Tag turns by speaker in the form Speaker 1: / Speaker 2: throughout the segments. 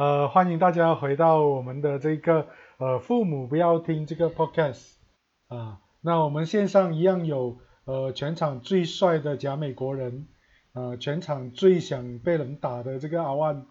Speaker 1: 呃，欢迎大家回到我们的这个呃父母不要听这个 podcast 啊。那我们线上一样有呃全场最帅的假美国人，呃全场最想被人打的这个阿万，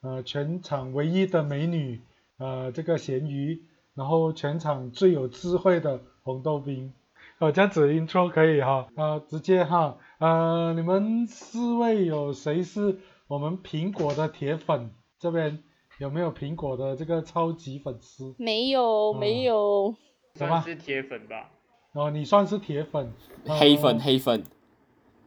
Speaker 1: 呃全场唯一的美女呃这个咸鱼，然后全场最有智慧的红豆冰。呃，这样子 intro 可以哈，呃直接哈，呃你们四位有谁是我们苹果的铁粉？这边有没有苹果的这个超级粉丝？
Speaker 2: 没有，没有。
Speaker 3: 算是铁粉吧。
Speaker 1: 哦，你算是铁粉。
Speaker 4: 黑粉，黑粉，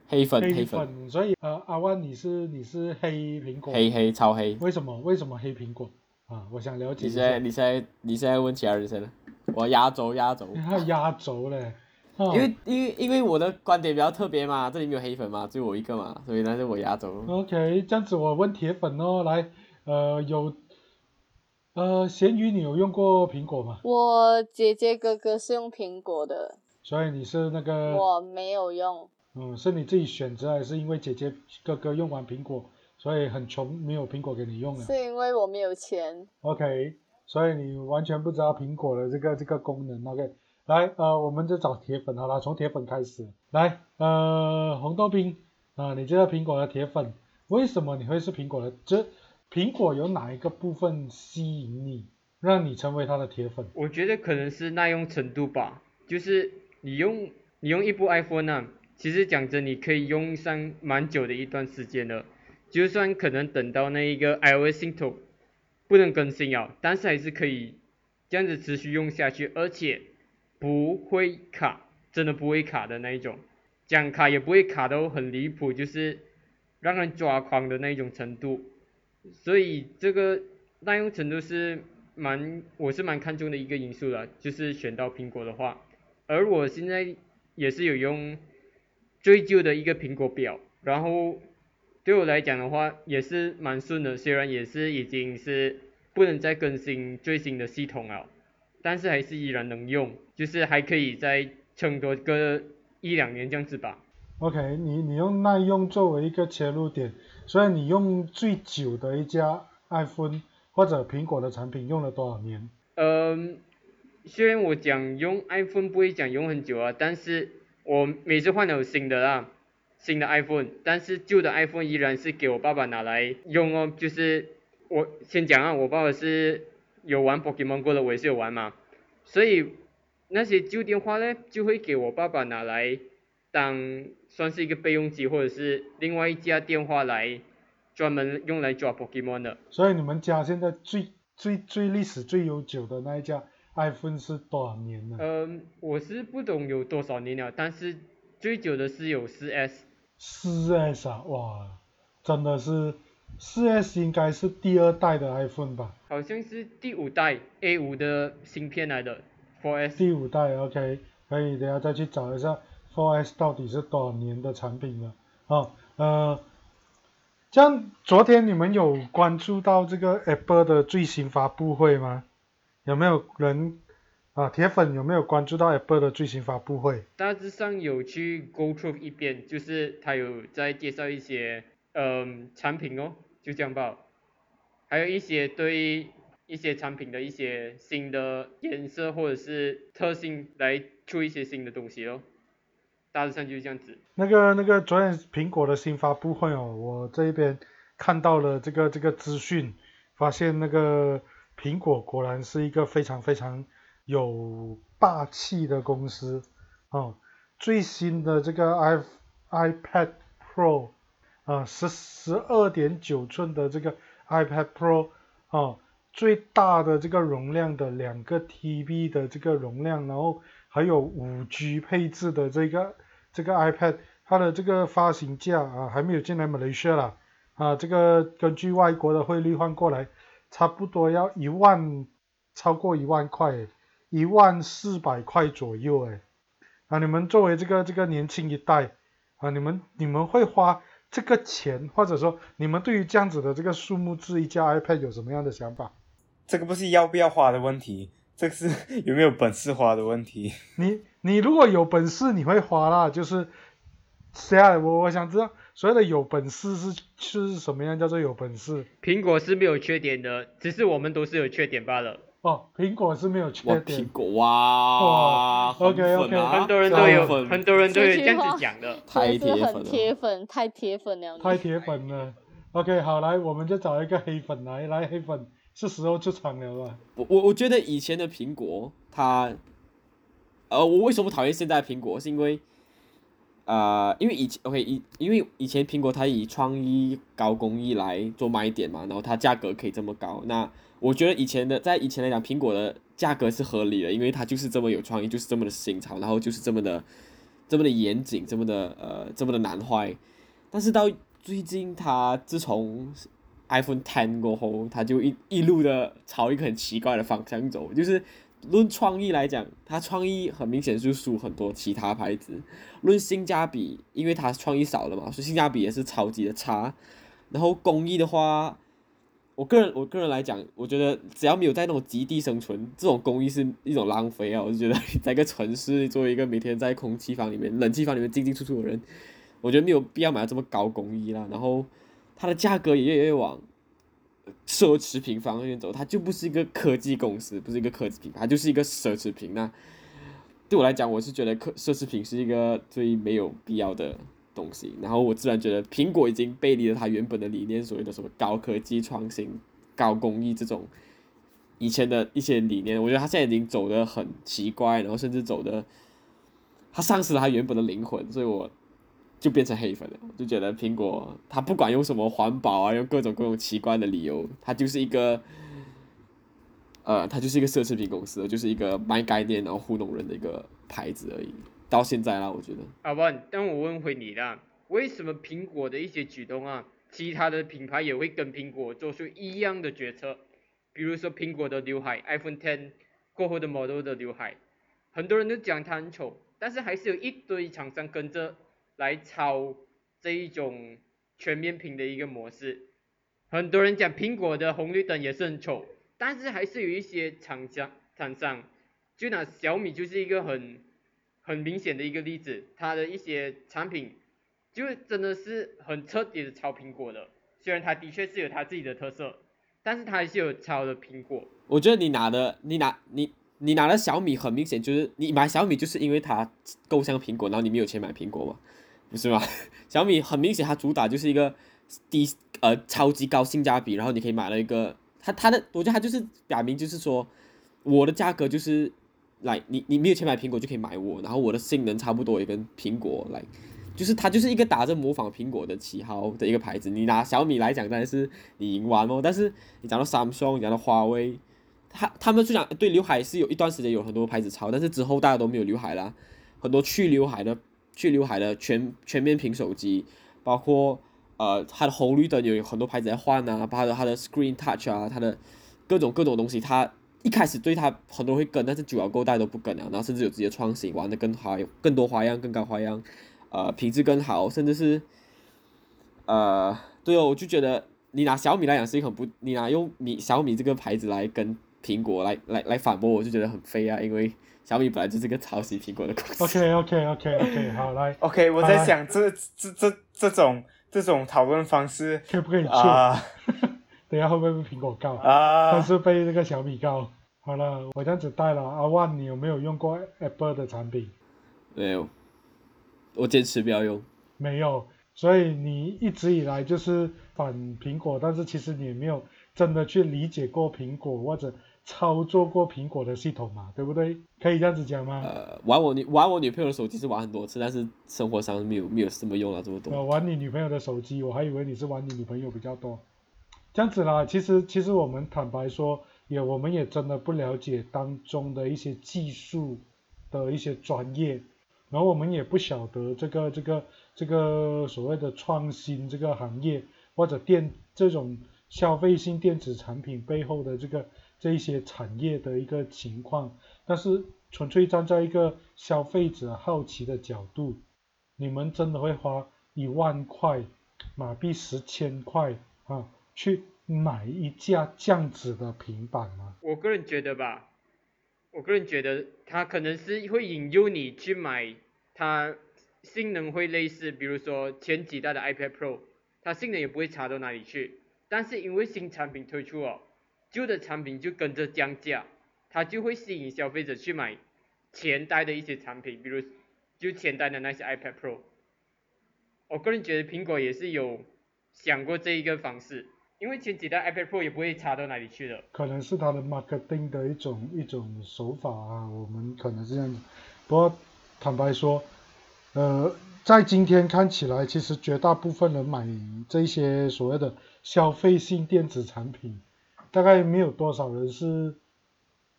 Speaker 4: 黑粉，
Speaker 1: 黑
Speaker 4: 粉。
Speaker 1: 所以呃，阿万你是你是黑苹果。
Speaker 4: 黑黑超黑。
Speaker 1: 为什么？为什么黑苹果？啊，我想了解。
Speaker 4: 你现在你现在你现在问其他人先了。我压轴压轴。
Speaker 1: 还压轴嘞。
Speaker 4: 因为因为因为我的观点比较特别嘛，这里没有黑粉嘛，只有我一个嘛，所以那是我压轴。
Speaker 1: OK，这样子我问铁粉哦，来，呃有，呃咸鱼你有用过苹果吗？
Speaker 2: 我姐姐哥哥是用苹果的。
Speaker 1: 所以你是那个？
Speaker 2: 我没有用。
Speaker 1: 嗯，是你自己选择还是因为姐姐哥哥用完苹果，所以很穷没有苹果给你用了？
Speaker 2: 是因为我没有钱。
Speaker 1: OK，所以你完全不知道苹果的这个这个功能。OK。来，呃，我们就找铁粉好了，从铁粉开始。来，呃，红豆冰，啊，你知道苹果的铁粉，为什么你会是苹果的？这苹果有哪一个部分吸引你，让你成为它的铁粉？
Speaker 3: 我觉得可能是耐用程度吧，就是你用你用一部 iPhone 啊，其实讲真，你可以用上蛮久的一段时间的，就算可能等到那一个 iOS 系统不能更新啊，但是还是可以这样子持续用下去，而且。不会卡，真的不会卡的那一种，讲卡也不会卡到很离谱，就是让人抓狂的那一种程度。所以这个耐用程度是蛮，我是蛮看重的一个因素了，就是选到苹果的话。而我现在也是有用最旧的一个苹果表，然后对我来讲的话也是蛮顺的，虽然也是已经是不能再更新最新的系统了。但是还是依然能用，就是还可以再撑多个一两年这样子吧。
Speaker 1: OK，你你用耐用作为一个切入点，所以你用最久的一家 iPhone 或者苹果的产品用了多少年？
Speaker 3: 嗯，虽然我讲用 iPhone 不会讲用很久啊，但是我每次换了新的啦，新的 iPhone，但是旧的 iPhone 依然是给我爸爸拿来用哦。就是我先讲啊，我爸爸是。有玩 Pokemon Go 的，我也是有玩嘛，所以那些旧电话呢，就会给我爸爸拿来当算是一个备用机，或者是另外一家电话来专门用来抓 Pokemon 的。
Speaker 1: 所以你们家现在最最最历史最悠久的那一家 iPhone 是多少年呢？
Speaker 3: 嗯，我是不懂有多少年了，但是最久的是有 4S。
Speaker 1: 4S 啊，哇，真的是。四 S 应该是第二代的 iPhone 吧？
Speaker 3: 好像是第五代 A 五的芯片来的，Four S。
Speaker 1: 第五代，OK，可以等下再去找一下 Four S 到底是多少年的产品了。哦，呃，这样昨天你们有关注到这个 Apple 的最新发布会吗？有没有人啊？铁粉有没有关注到 Apple 的最新发布会？
Speaker 3: 大致上有去 Go through 一遍，就是他有在介绍一些嗯产品哦。就这样吧，还有一些对一些产品的一些新的颜色或者是特性来出一些新的东西哦，大致上就是这样子。
Speaker 1: 那个那个昨天苹果的新发布会哦，我这边看到了这个这个资讯，发现那个苹果果然是一个非常非常有霸气的公司哦，最新的这个 i iPad Pro。啊，十十二点九寸的这个 iPad Pro 啊，最大的这个容量的两个 TB 的这个容量，然后还有五 G 配置的这个这个 iPad，它的这个发行价啊还没有进来马来西亚啦，啊，这个根据外国的汇率换过来，差不多要一万，超过一万块，一万四百块左右哎，啊，你们作为这个这个年轻一代啊，你们你们会花？这个钱，或者说你们对于这样子的这个数目字一架 iPad 有什么样的想法？
Speaker 5: 这个不是要不要花的问题，这个是 有没有本事花的问题。
Speaker 1: 你你如果有本事，你会花啦，就是，谁啊？我我想知道，所谓的有本事是是什么样叫做有本事？
Speaker 3: 苹果是没有缺点的，只是我们都是有缺点罢了。
Speaker 1: 哦，苹果是没有缺点
Speaker 4: 苹
Speaker 1: 点。
Speaker 4: 果哇，哇
Speaker 1: OK，OK
Speaker 4: 粉啊
Speaker 3: 很多人都有，
Speaker 4: 很
Speaker 3: 多人都有这样子讲的。
Speaker 4: 太铁粉了。
Speaker 2: 铁粉，太铁粉了。
Speaker 1: 太铁粉了。OK，好，来，我们就找一个黑粉来，来，黑粉是时候出场了？
Speaker 4: 我我我觉得以前的苹果，它，呃，我为什么讨厌现在的苹果，是因为，呃，因为以前 OK 以因为以前苹果它以创意高工艺来做卖点嘛，然后它价格可以这么高，那我觉得以前的在以前来讲，苹果的价格是合理的，因为它就是这么有创意，就是这么的新潮，然后就是这么的这么的严谨，这么的呃这么的难坏，但是到最近它自从 iPhone Ten 过后，它就一一路的朝一个很奇怪的方向走，就是论创意来讲，它创意很明显就输很多其他牌子。论性价比，因为它创意少了嘛，所以性价比也是超级的差。然后工艺的话，我个人我个人来讲，我觉得只要没有在那种极地生存，这种工艺是一种浪费啊！我就觉得在一个城市作为一个每天在空气房里面、冷气房里面进进出出的人，我觉得没有必要买到这么高工艺啦。然后它的价格也越来越往奢侈品方面走，它就不是一个科技公司，不是一个科技品牌，它就是一个奢侈品。那对我来讲，我是觉得奢奢侈品是一个最没有必要的东西。然后我自然觉得苹果已经背离了它原本的理念，所谓的什么高科技创新、高工艺这种以前的一些理念，我觉得它现在已经走得很奇怪，然后甚至走的，它丧失了它原本的灵魂，所以我就变成黑粉了。就觉得苹果它不管用什么环保啊，用各种各种奇怪的理由，它就是一个。呃，它就是一个奢侈品公司，就是一个卖概念然后糊弄人的一个牌子而已。到现在啦，我觉得。
Speaker 3: 好吧，但我问回你啦，为什么苹果的一些举动啊，其他的品牌也会跟苹果做出一样的决策？比如说苹果的刘海，iPhone Ten 过后的 model 的刘海，很多人都讲它很丑，但是还是有一堆厂商跟着来抄这一种全面屏的一个模式。很多人讲苹果的红绿灯也是很丑，但是还是有一些厂家厂商，就拿小米就是一个很很明显的一个例子，它的一些产品就真的是很彻底的抄苹果的，虽然它的确是有它自己的特色，但是它还是有抄的苹果。
Speaker 4: 我觉得你拿的，你拿你你拿的小米，很明显就是你买小米就是因为它够像苹果，然后你没有钱买苹果嘛，不是吗？小米很明显它主打就是一个低呃超级高性价比，然后你可以买了一个它它的，我觉得它就是表明就是说我的价格就是来你你没有钱买苹果就可以买我，然后我的性能差不多也跟苹果来。就是它就是一个打着模仿苹果的旗号的一个牌子，你拿小米来讲，当然是你赢完哦。但是你讲到 Samsung，讲到华为，他他们就讲对刘海是有一段时间有很多牌子抄，但是之后大家都没有刘海啦，很多去刘海的去刘海的全全面屏手机，包括呃它的红绿灯有很多牌子在换啊，包括它的 Screen Touch 啊，它的各种各种东西，它一开始对它很多人会跟，但是久了过后大家都不跟了，然后甚至有自己的创新，玩的更好更多花样，更高花样，呃品质更好，甚至是呃对哦，我就觉得你拿小米来讲是一个很不，你拿用米小米这个牌子来跟苹果来来来反驳，我就觉得很飞啊，因为小米本来就是个抄袭苹果的公司。
Speaker 1: OK OK OK OK，好来
Speaker 5: ，OK，我在想这这这这种这种讨论方式
Speaker 1: 可不可以做？
Speaker 5: 啊
Speaker 1: 等下会不会被苹果告？
Speaker 5: 啊
Speaker 1: 但是被这个小米告。好了，我这样子带了。阿万，你有没有用过 Apple 的产品？
Speaker 4: 没有，我坚持不要用。
Speaker 1: 没有，所以你一直以来就是反苹果，但是其实你也没有真的去理解过苹果或者操作过苹果的系统嘛，对不对？可以这样子讲吗？
Speaker 4: 呃，玩我女玩我女朋友的手机是玩很多次，但是生活上没有没有这么用了这么多。
Speaker 1: 呃，玩你女朋友的手机，我还以为你是玩你女朋友比较多。这样子啦，其实其实我们坦白说，也我们也真的不了解当中的一些技术的一些专业，然后我们也不晓得这个这个这个所谓的创新这个行业或者电这种消费性电子产品背后的这个这一些产业的一个情况，但是纯粹站在一个消费者好奇的角度，你们真的会花一万块马币十千块啊去买一架这样子的平板吗？
Speaker 3: 我个人觉得吧，我个人觉得它可能是会引诱你去买它性能会类似，比如说前几代的 iPad Pro，它性能也不会差到哪里去。但是因为新产品推出哦，旧的产品就跟着降价，它就会吸引消费者去买前代的一些产品，比如就前代的那些 iPad Pro。我个人觉得苹果也是有想过这一个方式，因为前几代 iPad Pro 也不会差到哪里去的。
Speaker 1: 可能是它的 marketing 的一种一种手法啊，我们可能是这样子。不过坦白说，呃，在今天看起来，其实绝大部分人买这些所谓的消费性电子产品，大概没有多少人是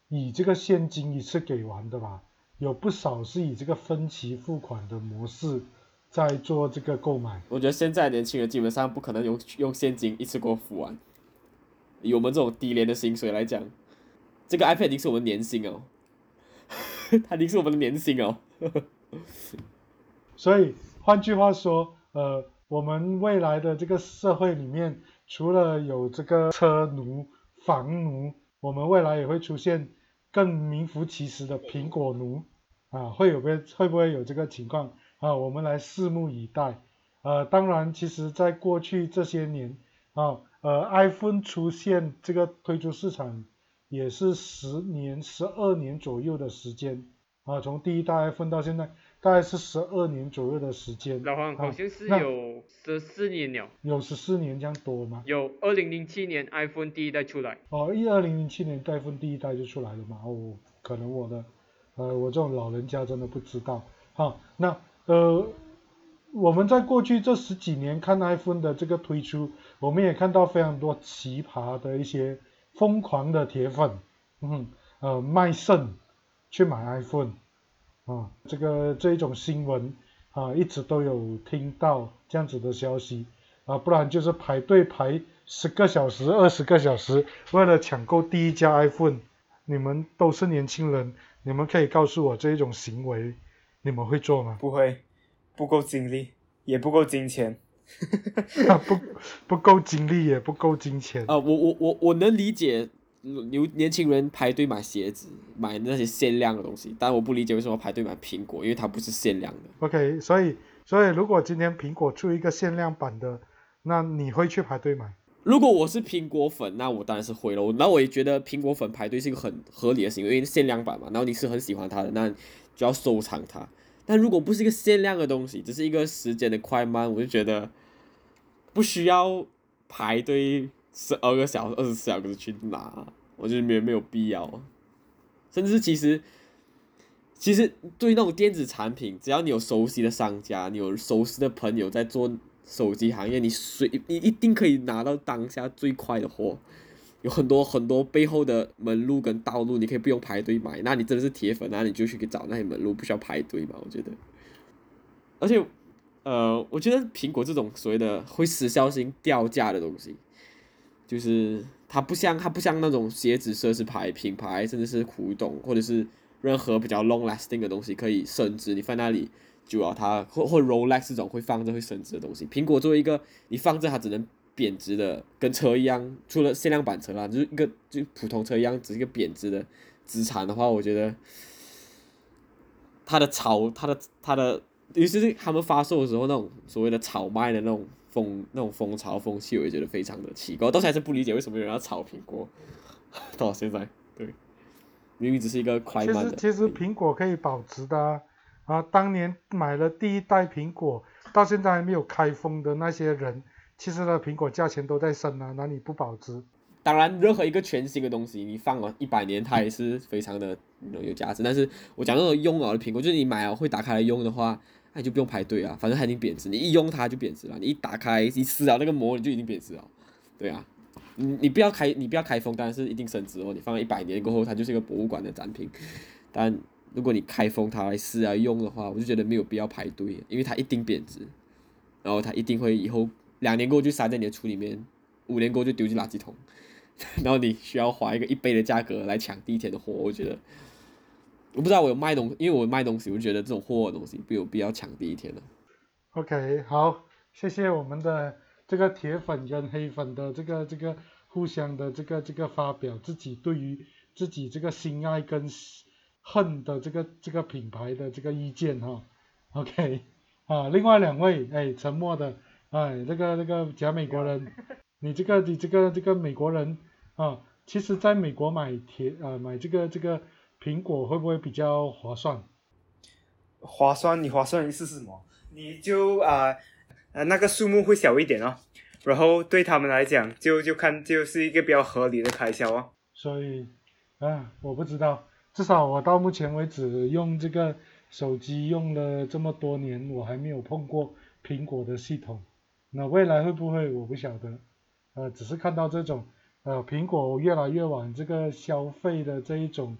Speaker 1: 以这个现金一次给完的吧？有不少是以这个分期付款的模式在做这个购买。
Speaker 4: 我觉得现在年轻人基本上不可能用用现金一次过付完。以我们这种低廉的薪水来讲，这个 iPad 已经是我们年薪哦，它已经是我们的年薪哦。
Speaker 1: 所以换句话说，呃，我们未来的这个社会里面，除了有这个车奴、房奴，我们未来也会出现更名副其实的苹果奴啊，会有没会不会有这个情况啊？我们来拭目以待。呃，当然，其实在过去这些年啊，呃，iPhone 出现这个推出市场也是十年、十二年左右的时间啊，从第一代 iPhone 到现在。大概是十二年左右的时间。
Speaker 3: 老黄好像是有十四年了。
Speaker 1: 有十四年这样多吗？
Speaker 3: 有，二零零七年 iPhone 第一代出来。
Speaker 1: 哦，一二零零七年 iPhone 第一代就出来了嘛？哦，可能我的，呃，我这种老人家真的不知道。好，那呃，我们在过去这十几年看 iPhone 的这个推出，我们也看到非常多奇葩的一些疯狂的铁粉，嗯，呃，卖肾去买 iPhone。啊，这个这一种新闻啊，一直都有听到这样子的消息啊，不然就是排队排十个小时、二十个小时，为了抢购第一家 iPhone。你们都是年轻人，你们可以告诉我这一种行为，你们会做吗？
Speaker 5: 不会，不够精力，也不够金钱。
Speaker 1: 不不够精力，也不够金钱。
Speaker 4: 啊，我我我我能理解。有年轻人排队买鞋子，买那些限量的东西，但我不理解为什么排队买苹果，因为它不是限量的。
Speaker 1: OK，所以所以如果今天苹果出一个限量版的，那你会去排队买？
Speaker 4: 如果我是苹果粉，那我当然是会了。那我也觉得苹果粉排队是一个很合理的行为，因为限量版嘛，然后你是很喜欢它的，那就要收藏它。但如果不是一个限量的东西，只是一个时间的快慢，我就觉得不需要排队。十二个小时、二十四小时去拿，我觉得没没有必要。甚至其实，其实对于那种电子产品，只要你有熟悉的商家，你有熟悉的朋友在做手机行业，你随你一定可以拿到当下最快的货。有很多很多背后的门路跟道路，你可以不用排队买。那你真的是铁粉，那你就去找那些门路，不需要排队嘛？我觉得。而且，呃，我觉得苹果这种所谓的会时效性掉价的东西。就是它不像它不像那种鞋子奢侈牌品牌，甚至是古董或者是任何比较 long lasting 的东西可以升值，你放那里就要它或或 Rolex 这种会放着会升值的东西。苹果作为一个你放着它只能贬值的，跟车一样，除了限量版车啦，就是一个就普通车一样，只是一个贬值的资产的话，我觉得它的炒它的它的，尤其是他们发售的时候那种所谓的炒卖的那种。风那种风潮风气，我也觉得非常的奇怪，到现在是不理解为什么有人要炒苹果。到现在，对，明明只是一个快慢
Speaker 1: 的。其实其实苹果可以保值的啊，当年买了第一代苹果，到现在还没有开封的那些人，其实呢苹果价钱都在升啊，哪里不保值？
Speaker 4: 当然，任何一个全新的东西，你放了一百年，它也是非常的有价值。但是我讲那种用了的苹果，就是你买了会打开来用的话。那你就不用排队啊，反正它已经贬值，你一用它就贬值了。你一打开一撕啊那个膜，你就已经贬值了。对啊，你你不要开，你不要开封，当然是一定升值哦。你放了一百年过后，它就是一个博物馆的展品。但如果你开封它来撕啊用的话，我就觉得没有必要排队，因为它一定贬值，然后它一定会以后两年过后就塞在你的橱里面，五年过后就丢进垃圾桶，然后你需要花一个一倍的价格来抢第一天的货，我觉得。我不知道我有卖东西，因为我卖东西，我就觉得这种货的东西没有必要抢第一天了。
Speaker 1: OK，好，谢谢我们的这个铁粉跟黑粉的这个这个互相的这个这个发表自己对于自己这个心爱跟恨的这个这个品牌的这个意见哈。OK，啊，另外两位哎沉默的哎这个这个假美国人，你这个你这个这个美国人啊，其实在美国买铁呃买这个这个苹果会不会比较划算？
Speaker 5: 划算，你划算的意思是什么？你就啊呃那个数目会小一点哦，然后对他们来讲，就就看就是一个比较合理的开销哦。
Speaker 1: 所以啊我不知道，至少我到目前为止用这个手机用了这么多年，我还没有碰过苹果的系统。那未来会不会我不晓得，呃，只是看到这种呃苹果越来越往这个消费的这一种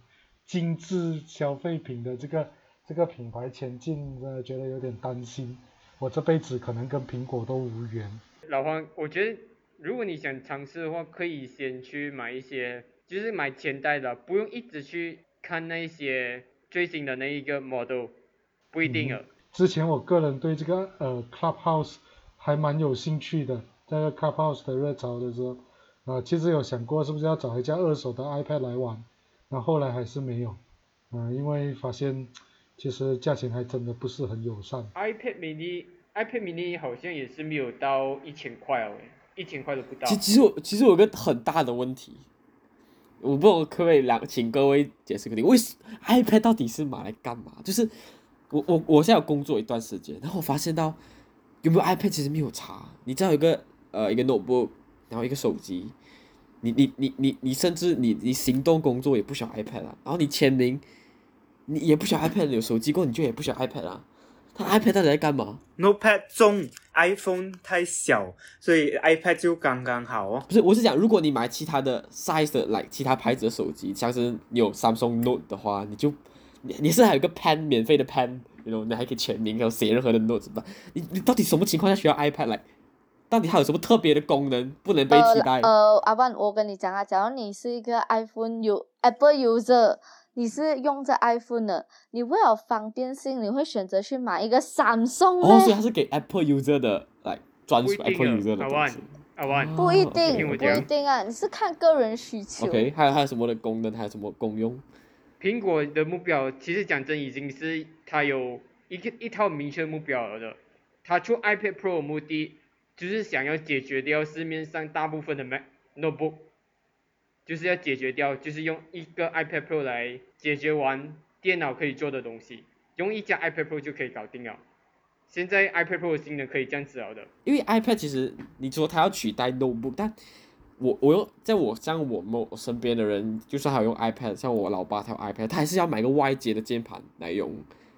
Speaker 1: 精致消费品的这个这个品牌前进，呃，觉得有点担心。我这辈子可能跟苹果都无缘。
Speaker 3: 老黄，我觉得如果你想尝试的话，可以先去买一些，就是买前代的，不用一直去看那些最新的那一个 model，不一定的。
Speaker 1: 之前我个人对这个呃 Clubhouse 还蛮有兴趣的，在这个 Clubhouse 的热潮的时候，啊、其实有想过是不是要找一架二手的 iPad 来玩，那后来还是没有，嗯、因为发现其实价钱还真的不是很友善。
Speaker 3: iPad mini iPad mini 好像也是没有到一千块哦，一千块都不到
Speaker 4: 其。其实我其实我有个很大的问题，我不知道可不可以两请各位解释个题，为什 iPad 到底是买来干嘛？就是我我我现在有工作一段时间，然后我发现到有没有 iPad 其实没有差，你知道有一个呃一个 notebook，然后一个手机，你你你你你甚至你你行动工作也不需要 iPad 了，然后你签名你也不需要 iPad，有手机过后你就也不需要 iPad 了。他 iPad 到底在干嘛
Speaker 5: ？Notepad 重，iPhone 太小，所以 iPad 就刚刚好哦。
Speaker 4: 不是，我是讲，如果你买其他的 size 的，like 其他牌子的手机，像是你有 Samsung Note 的话，你就你你是还有个 pen 免费的 pen，you know，你还可以签名，然后写任何的 notes 吧。你你到底什么情况下需要 iPad 来？到底它有什么特别的功能不能被替代？
Speaker 2: 呃，阿万，我跟你讲啊，假如你是一个 iPhone 有 Apple user，你是用着 iPhone 的，你为了方便性，你会选择去买一个 Samsung
Speaker 4: 哦，所以？它是给 Apple user 的，like 专属
Speaker 3: 不一
Speaker 4: Apple
Speaker 3: 定
Speaker 4: user
Speaker 3: 的，阿万
Speaker 4: 的东西。，
Speaker 3: 阿万，
Speaker 2: 不一
Speaker 4: 哦
Speaker 2: 定，不一定啊，你是看个人需求。
Speaker 4: OK，还有还有什么的功能？还有什么功用？
Speaker 3: 苹果的目标其实讲真已经是它有一个一套明确目标了的。它出 iPad Pro 的目的就是想要解决掉市面上大部分的 Mac notebook，就是要解决掉，就是用一个 iPad Pro 来解决完电脑可以做的东西，用一家 iPad Pro 就可以搞定了。现在 iPad Pro 的性能可以这样子了的。
Speaker 4: 因为 iPad 其实你说它要取代 notebook，但我我用在我像我们我身边的人，就算他用 iPad，像我老爸他有 iPad，他还是要买个外接的键盘来用，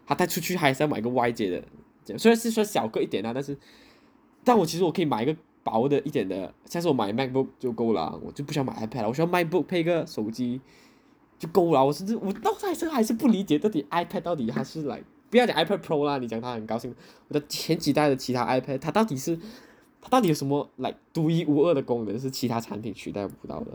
Speaker 4: 他带出去还是要买个外接的，虽然是说小个一点啊，但是但我其实我可以买一个薄的一点的，像是我买 MacBook 就够了啊，我就不需要买 iPad 了，我需要 MacBook 配个手机就够了，我甚至我到现在还是不理解到底 iPad 到底它是来。不要讲 iPad Pro 啦，你讲它很高兴，我的前几代的其他 iPad，它到底是它到底有什么来独一无二的功能是其他产品取代不到的？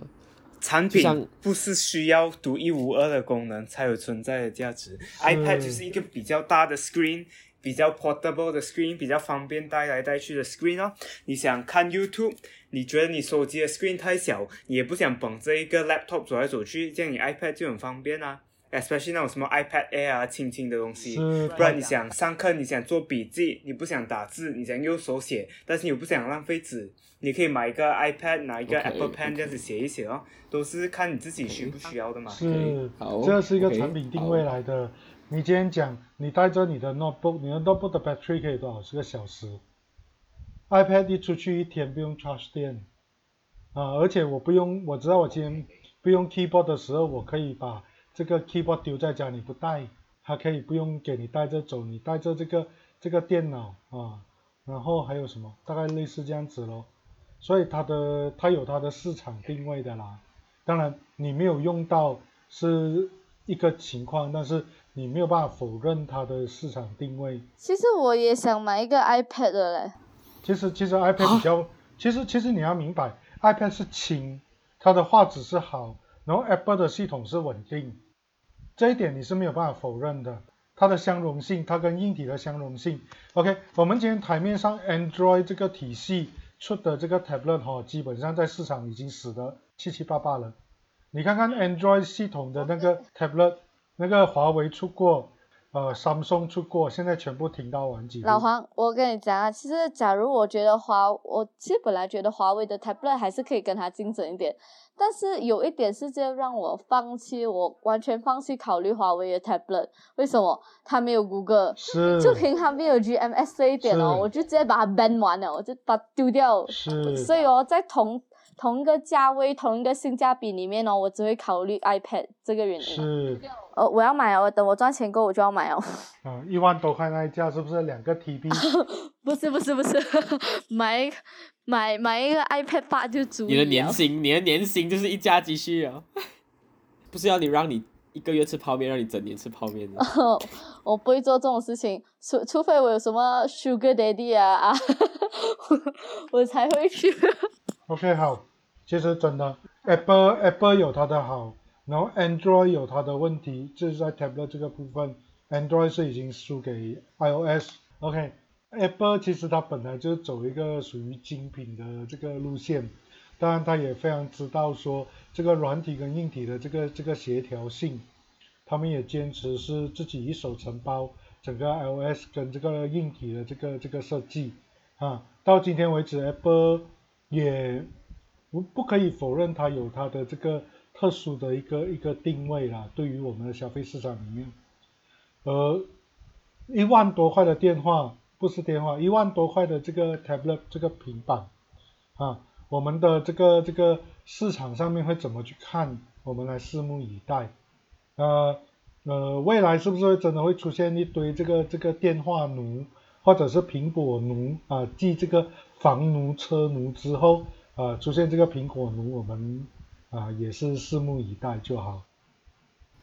Speaker 5: 产品不是需要独一无二的功能才有存在的价值。iPad 就是一个比较大的 screen，比较 portable 的 screen，比较方便带来带去的 screen 哦。你想看 YouTube，你觉得你手机的 screen 太小，你也不想捧着一个 laptop 走来走去，这样你 iPad 就很方便啊。especially 那种什么 iPad Air 啊，轻轻的东西。不然你想上课，你想做笔记，你不想打字，你想用手写，但是你又不想浪费纸，你可以买一个 iPad，拿一个 Apple Pen 这样子写一写哦，都是看你自己需不需要的嘛。
Speaker 1: 是
Speaker 4: 好，
Speaker 1: 这是一个
Speaker 4: OK，
Speaker 1: 产品定位来的。你今天讲，你带着你的 notebook，你的 notebook 的 battery 可以多少？是个小时。iPad 一出去一天不用 charge 电，啊，而且我不用，我知道我今天不用 keyboard 的时候，我可以把这个 keyboard 丢在家里不带，它可以不用给你带着走，你带着这个这个电脑啊，然后还有什么？大概类似这样子咯。所以它的它有它的市场定位的啦。当然你没有用到是一个情况，但是你没有办法否认它的市场定位。
Speaker 2: 其实我也想买一个 iPad 的嘞。
Speaker 1: 其实其实 iPad 比较，其实其实你要明白，iPad 是轻，它的画质是好，然后 Apple 的系统是稳定，这一点你是没有办法否认的。它的相容性，它跟硬体的相容性。OK，我们今天台面上 Android 这个体系出的这个 tablet 哈、基本上在市场已经死得七七八八了。你看看 Android 系统的那个 tablet，那个华为出过，呃，Samsung 出过，现在全部停到完结。
Speaker 2: 老黄，我跟你讲啊，其实假如我觉得华，我其实本来觉得华为的 tablet 还是可以跟它竞争一点，但是有一点是就让我放弃，我完全放弃考虑华为的 tablet。为什么？它没有谷歌，
Speaker 1: 是，
Speaker 2: 就凭它没有 GMS 这一点哦，我就直接把它 ban 完了，我就把它丢掉。
Speaker 1: 是，
Speaker 2: 所以哦，在同同一个价位、同一个性价比里面哦，我只会考虑 iPad 这个原因。
Speaker 1: 是，
Speaker 2: 呃，我要买哦，等我赚钱够我就要买哦。
Speaker 1: 嗯，一万多块那一架是不是两个 TB？
Speaker 2: 不是不是不是，买一买买一个 iPad 八就足以
Speaker 4: 你的年薪，你的年薪就是一家积蓄啊，不是要你让你一个月吃泡面，让你整年吃泡面的。
Speaker 2: 我不会做这种事情，除除非我有什么 Sugar Daddy 啊啊，我才会去。
Speaker 1: OK，好，其实真的，Apple Apple 有它的好，然后 Android 有它的问题，就是在 tablet 这个部分，Android 是已经输给 iOS。OK，Apple 其实它本来就是走一个属于精品的这个路线，当然它也非常知道说这个软体跟硬体的这个这个协调性，他们也坚持是自己一手承包整个 iOS 跟这个硬体的这个这个设计啊，到今天为止，Apple 也不不可以否认它有它的这个特殊的一个一个定位啦，对于我们的消费市场里面，呃，一万多块的电话不是电话，一万多块的这个 tablet 这个平板啊，我们的这个这个市场上面会怎么去看？我们来拭目以待。呃呃，未来是不是真的会出现一堆这个这个电话奴，或者是苹果奴啊？继这个房奴、车奴之后啊，出现这个苹果奴，我们啊也是拭目以待就好。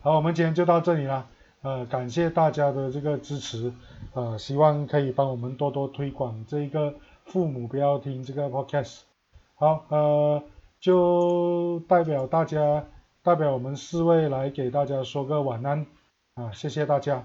Speaker 1: 好，我们今天就到这里了。呃，感谢大家的这个支持，呃，希望可以帮我们多多推广这一个父母不要听这个 podcast。好，呃，就代表大家，代表我们四位来给大家说个晚安啊，谢谢大家。